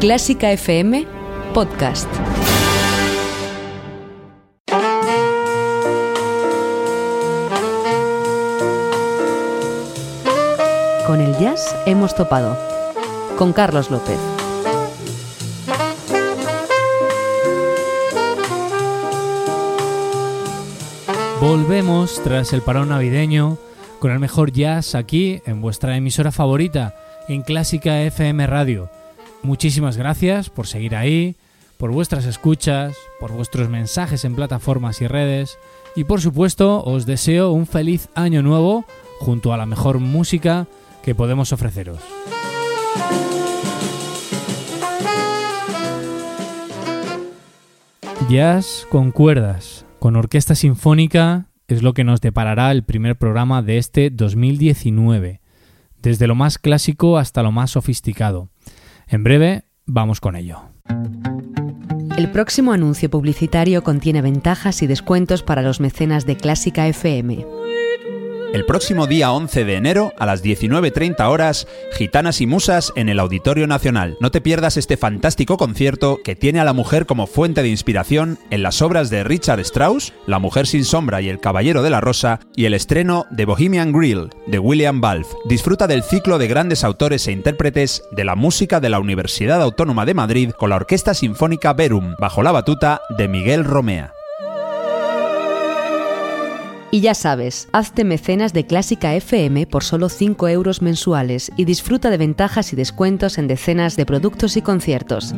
Clásica FM Podcast. Con el jazz hemos topado. Con Carlos López. Volvemos tras el parón navideño con el mejor jazz aquí en vuestra emisora favorita, en Clásica FM Radio. Muchísimas gracias por seguir ahí, por vuestras escuchas, por vuestros mensajes en plataformas y redes y por supuesto os deseo un feliz año nuevo junto a la mejor música que podemos ofreceros. Jazz con cuerdas, con orquesta sinfónica, es lo que nos deparará el primer programa de este 2019, desde lo más clásico hasta lo más sofisticado. En breve, vamos con ello. El próximo anuncio publicitario contiene ventajas y descuentos para los mecenas de Clásica FM. El próximo día 11 de enero a las 19.30 horas, Gitanas y Musas en el Auditorio Nacional. No te pierdas este fantástico concierto que tiene a la mujer como fuente de inspiración en las obras de Richard Strauss, La Mujer sin Sombra y El Caballero de la Rosa, y el estreno de Bohemian Grill de William Balfe. Disfruta del ciclo de grandes autores e intérpretes de la música de la Universidad Autónoma de Madrid con la Orquesta Sinfónica Verum, bajo la batuta de Miguel Romea. Y ya sabes, hazte mecenas de Clásica FM por solo 5 euros mensuales y disfruta de ventajas y descuentos en decenas de productos y conciertos.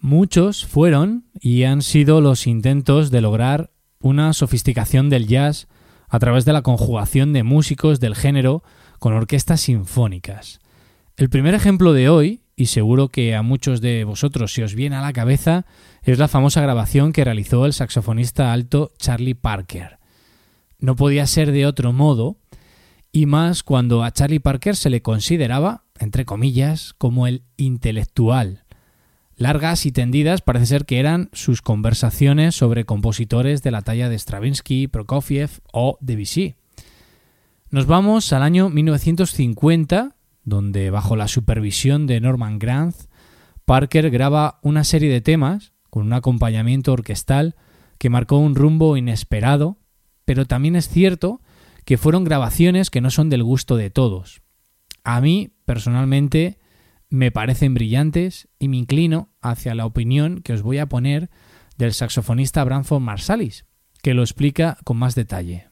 Muchos fueron y han sido los intentos de lograr una sofisticación del jazz a través de la conjugación de músicos del género con orquestas sinfónicas. El primer ejemplo de hoy, y seguro que a muchos de vosotros se os viene a la cabeza, es la famosa grabación que realizó el saxofonista alto Charlie Parker. No podía ser de otro modo, y más cuando a Charlie Parker se le consideraba, entre comillas, como el intelectual. Largas y tendidas parece ser que eran sus conversaciones sobre compositores de la talla de Stravinsky, Prokofiev o Debussy. Nos vamos al año 1950, donde bajo la supervisión de Norman Granz, Parker graba una serie de temas con un acompañamiento orquestal que marcó un rumbo inesperado, pero también es cierto que fueron grabaciones que no son del gusto de todos. A mí, personalmente, me parecen brillantes y me inclino hacia la opinión que os voy a poner del saxofonista Branford Marsalis, que lo explica con más detalle.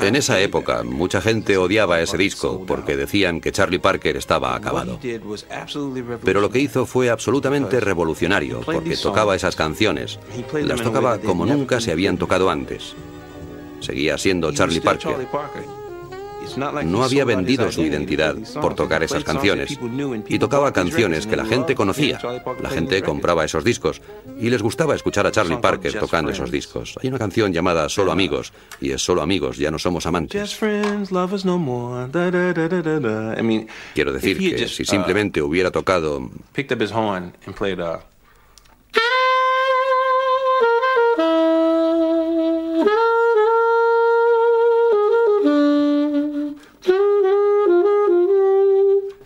En esa época, mucha gente odiaba ese disco porque decían que Charlie Parker estaba acabado. Pero lo que hizo fue absolutamente revolucionario porque tocaba esas canciones. Las tocaba como nunca se habían tocado antes. Seguía siendo Charlie Parker no había vendido su identidad por tocar esas canciones y tocaba canciones que la gente conocía. La gente compraba esos discos y les gustaba escuchar a Charlie Parker tocando esos discos. Hay una canción llamada Solo Amigos y es Solo Amigos, ya no somos amantes. Quiero decir que si simplemente hubiera tocado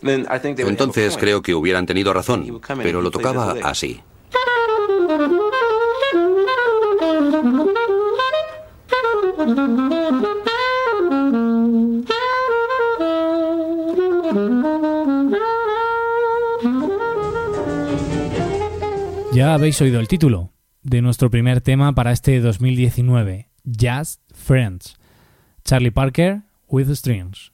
Entonces creo que hubieran tenido razón, pero lo tocaba así. Ya habéis oído el título de nuestro primer tema para este 2019, Just Friends. Charlie Parker with Strings.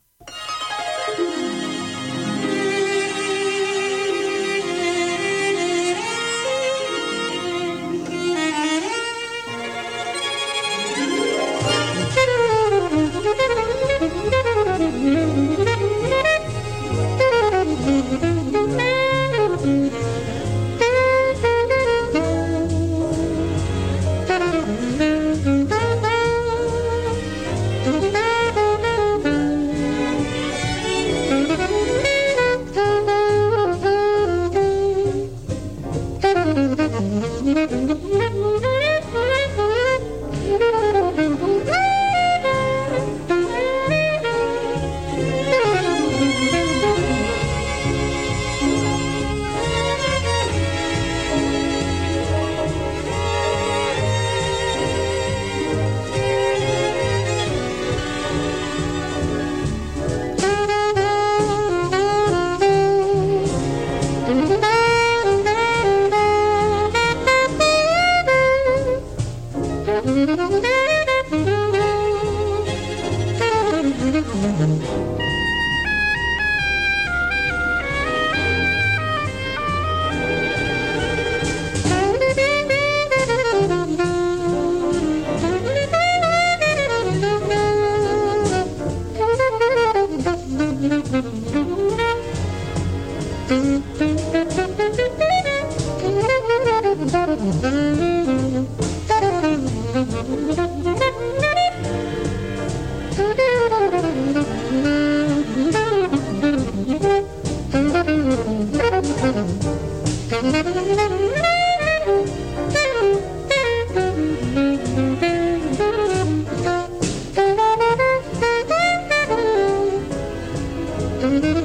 Parece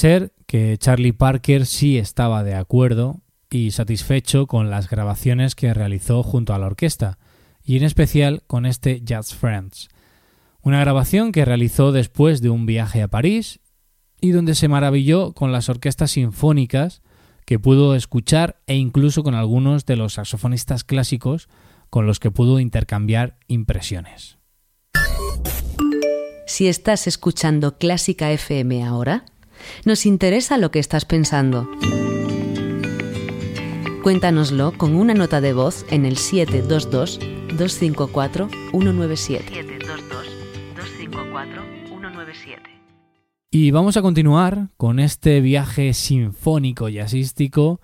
ser que Charlie Parker sí estaba de acuerdo y satisfecho con las grabaciones que realizó junto a la orquesta, y en especial con este Jazz Friends, una grabación que realizó después de un viaje a París y donde se maravilló con las orquestas sinfónicas que pudo escuchar e incluso con algunos de los saxofonistas clásicos con los que pudo intercambiar impresiones. Si estás escuchando Clásica FM ahora, nos interesa lo que estás pensando. Cuéntanoslo con una nota de voz en el 722-254-197. 722-254-197. Y vamos a continuar con este viaje sinfónico jazzístico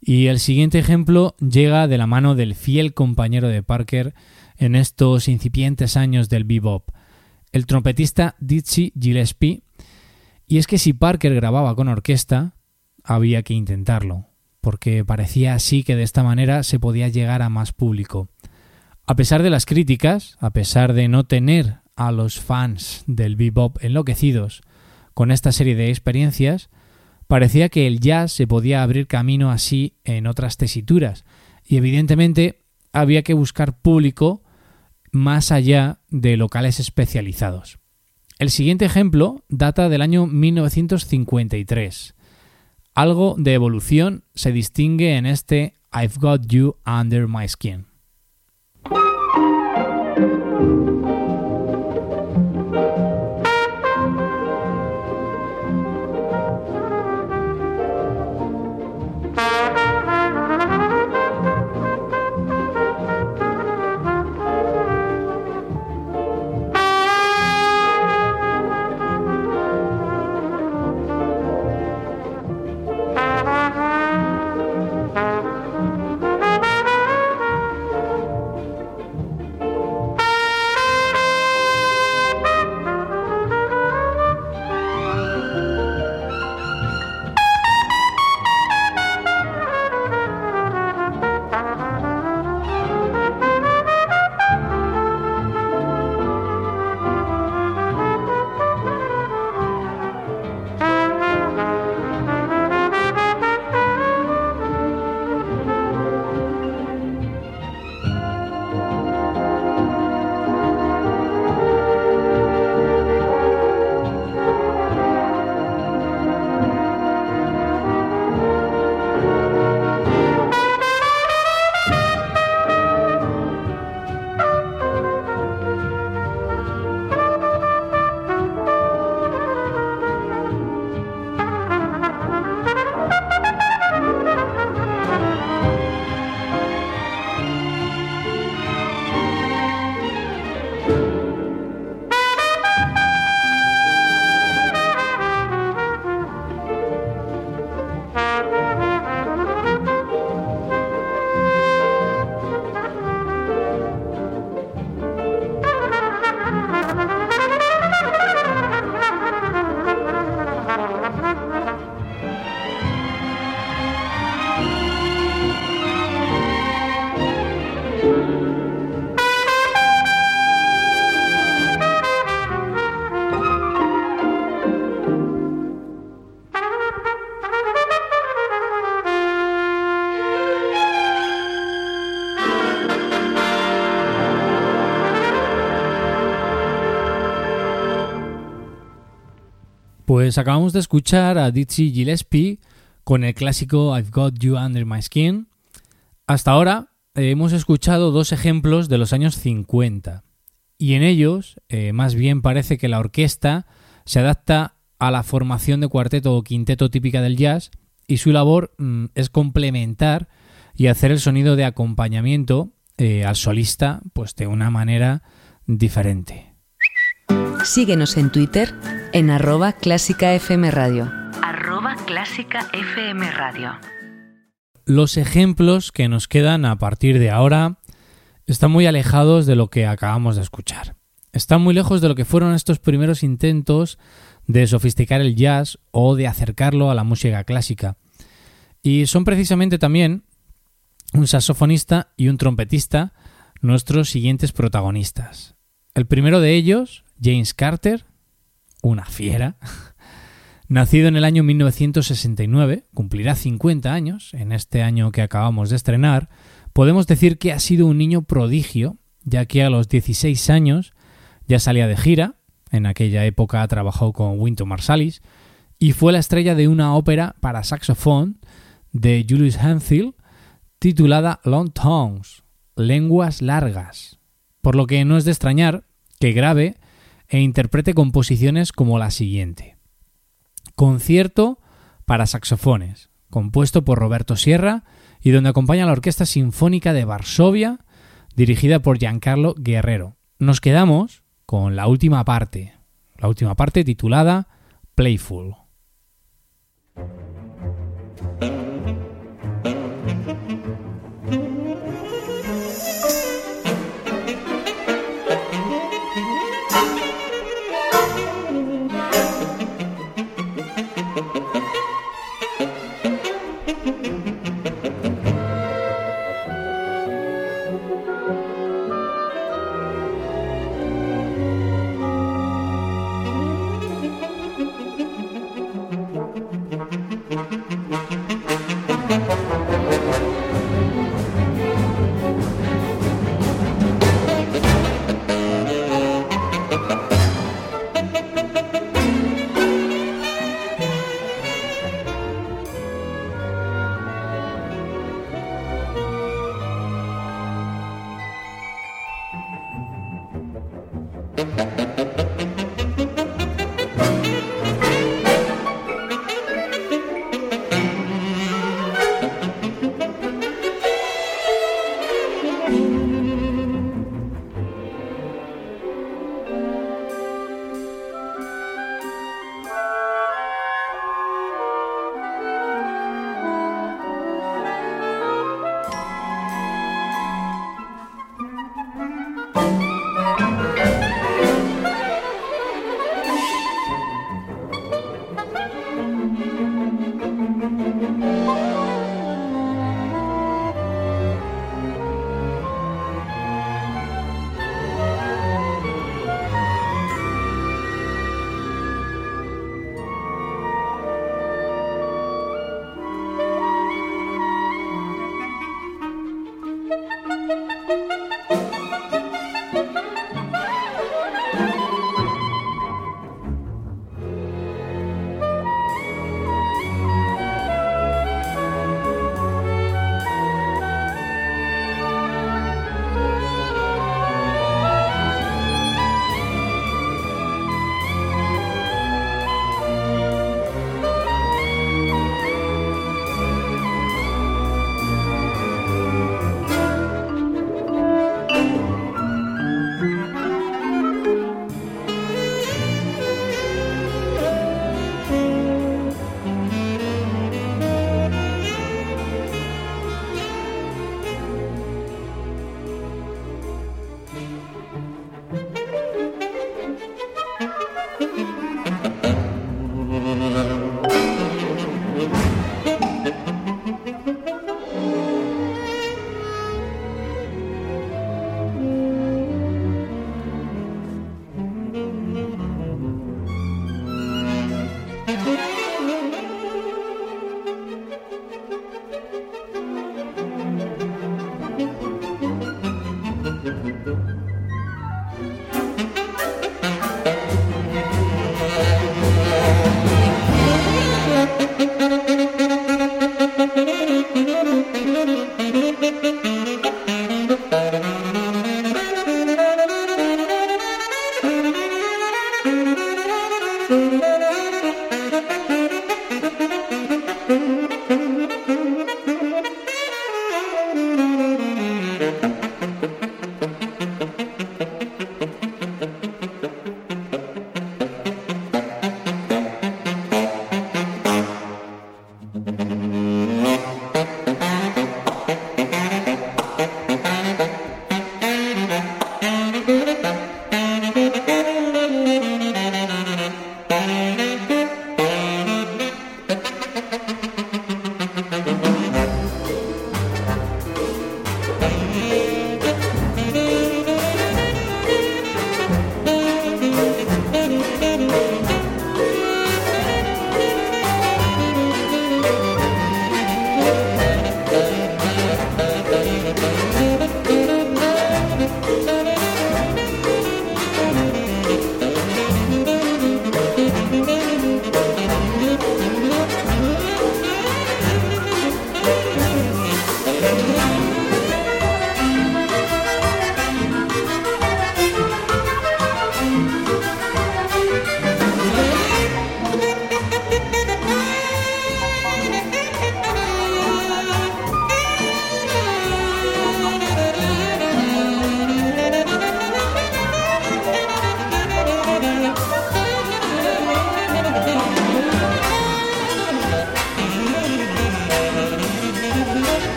y el siguiente ejemplo llega de la mano del fiel compañero de Parker en estos incipientes años del bebop, el trompetista Dizzy Gillespie, y es que si Parker grababa con orquesta, había que intentarlo, porque parecía así que de esta manera se podía llegar a más público. A pesar de las críticas, a pesar de no tener a los fans del bebop enloquecidos con esta serie de experiencias, parecía que el jazz se podía abrir camino así en otras tesituras, y evidentemente había que buscar público más allá de locales especializados. El siguiente ejemplo data del año 1953. Algo de evolución se distingue en este I've Got You Under My Skin. Pues acabamos de escuchar a Dizzy Gillespie con el clásico I've Got You Under My Skin. Hasta ahora eh, hemos escuchado dos ejemplos de los años 50 y en ellos eh, más bien parece que la orquesta se adapta a la formación de cuarteto o quinteto típica del jazz y su labor mm, es complementar y hacer el sonido de acompañamiento eh, al solista pues de una manera diferente. Síguenos en Twitter en arroba clásica FM Radio. Arroba clásica FM Radio. Los ejemplos que nos quedan a partir de ahora están muy alejados de lo que acabamos de escuchar. Están muy lejos de lo que fueron estos primeros intentos de sofisticar el jazz o de acercarlo a la música clásica. Y son precisamente también un saxofonista y un trompetista nuestros siguientes protagonistas. El primero de ellos, James Carter, una fiera, nacido en el año 1969, cumplirá 50 años en este año que acabamos de estrenar, podemos decir que ha sido un niño prodigio, ya que a los 16 años ya salía de gira, en aquella época trabajó con Winton Marsalis, y fue la estrella de una ópera para saxofón de Julius Hanfield titulada Long Tongues, Lenguas Largas, por lo que no es de extrañar que grabe e interprete composiciones como la siguiente. Concierto para saxofones, compuesto por Roberto Sierra y donde acompaña la Orquesta Sinfónica de Varsovia, dirigida por Giancarlo Guerrero. Nos quedamos con la última parte, la última parte titulada Playful.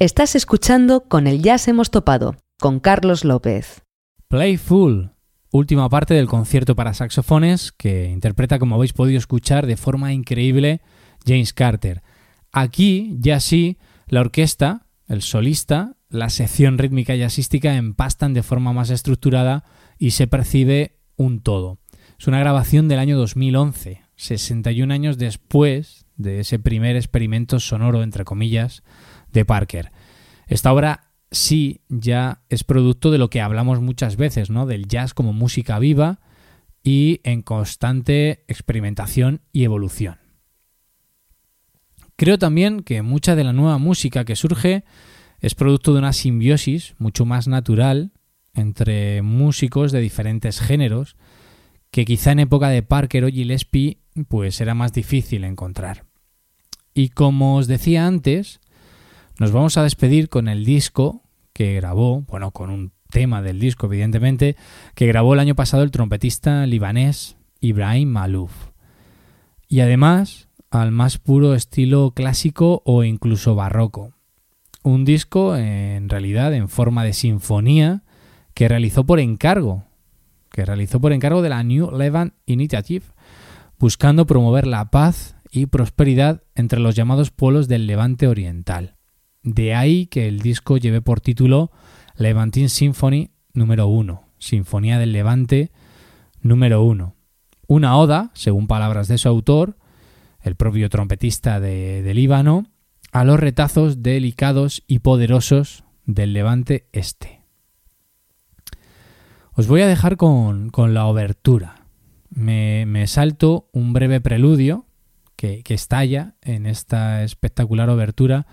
Estás escuchando Con el Jazz hemos topado, con Carlos López. Playful, última parte del concierto para saxofones que interpreta, como habéis podido escuchar, de forma increíble James Carter. Aquí, ya sí, la orquesta, el solista, la sección rítmica y jazzística empastan de forma más estructurada y se percibe un todo. Es una grabación del año 2011, 61 años después de ese primer experimento sonoro, entre comillas, de Parker. Esta obra sí ya es producto de lo que hablamos muchas veces, ¿no? Del jazz como música viva y en constante experimentación y evolución. Creo también que mucha de la nueva música que surge es producto de una simbiosis mucho más natural entre músicos de diferentes géneros que quizá en época de Parker o Gillespie pues era más difícil encontrar. Y como os decía antes, nos vamos a despedir con el disco que grabó, bueno, con un tema del disco, evidentemente, que grabó el año pasado el trompetista libanés Ibrahim Malouf. Y además, al más puro estilo clásico o incluso barroco. Un disco, en realidad, en forma de sinfonía, que realizó por encargo, que realizó por encargo de la New Levant Initiative, buscando promover la paz y prosperidad entre los llamados pueblos del Levante Oriental. De ahí que el disco lleve por título Levantine Symphony número 1, Sinfonía del Levante número 1. Una oda, según palabras de su autor, el propio trompetista de, Líbano, a los retazos delicados y poderosos del Levante Este. Os voy a dejar con, la obertura. Me, salto un breve preludio que, que estalla en esta espectacular obertura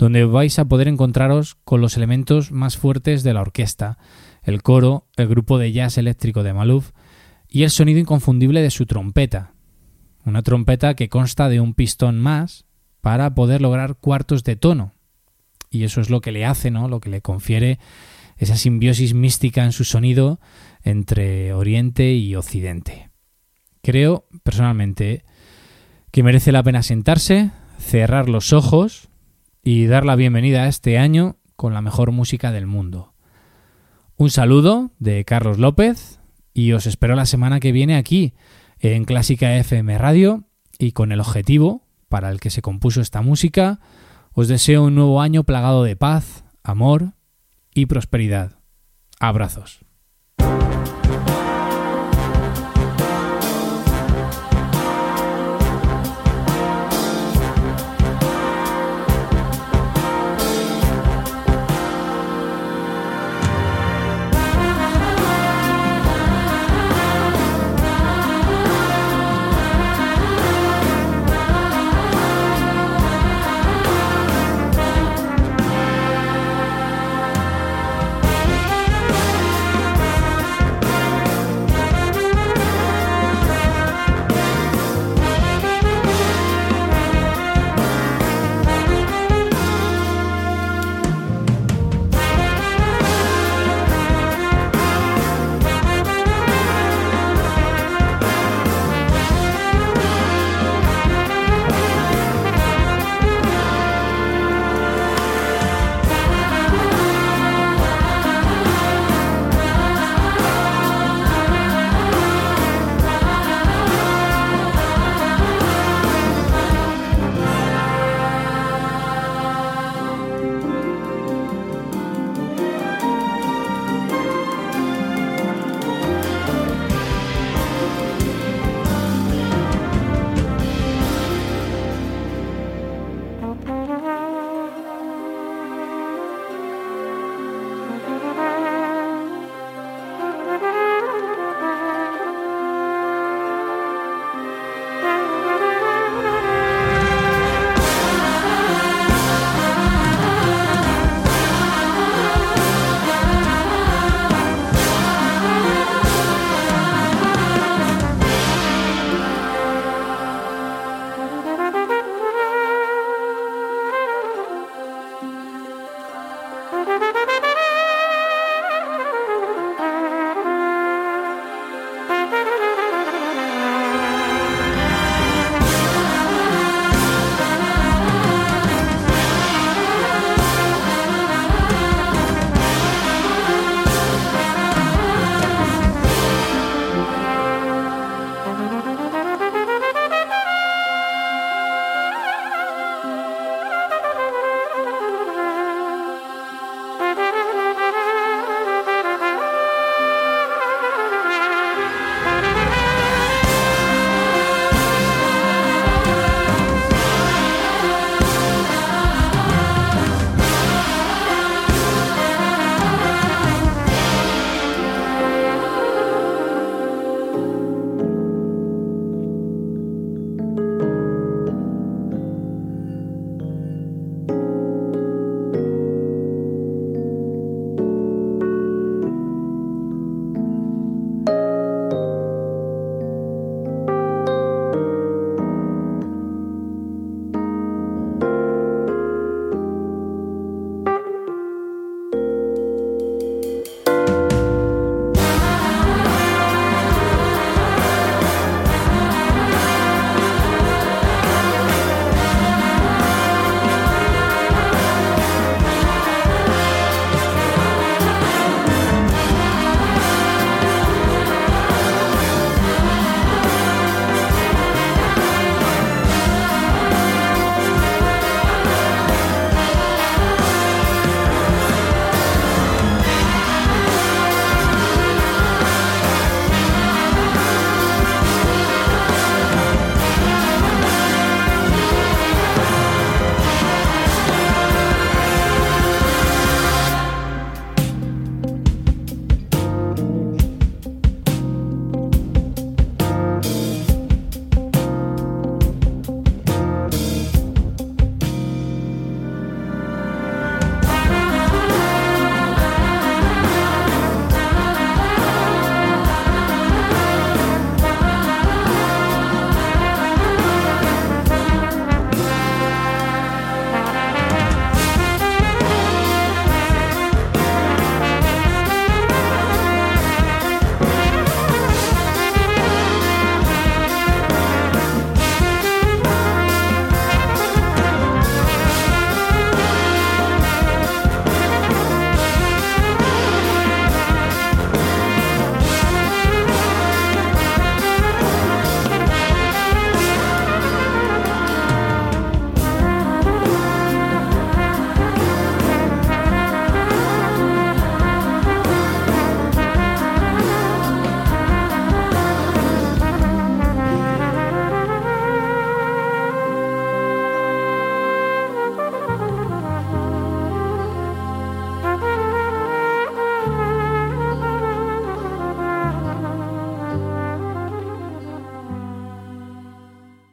donde vais a poder encontraros con los elementos más fuertes de la orquesta, el coro, el grupo de jazz eléctrico de Maluf y el sonido inconfundible de su trompeta. Una trompeta que consta de un pistón más para poder lograr cuartos de tono. Y eso es lo que le hace, ¿no? Lo que le confiere esa simbiosis mística en su sonido entre Oriente y Occidente. Creo, personalmente, que merece la pena sentarse, cerrar los ojos y dar la bienvenida a este año con la mejor música del mundo. Un saludo de Carlos López y os espero la semana que viene aquí en Clásica FM Radio y con el objetivo para el que se compuso esta música, os deseo un nuevo año plagado de paz, amor y prosperidad. Abrazos.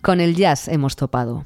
Con el jazz hemos topado.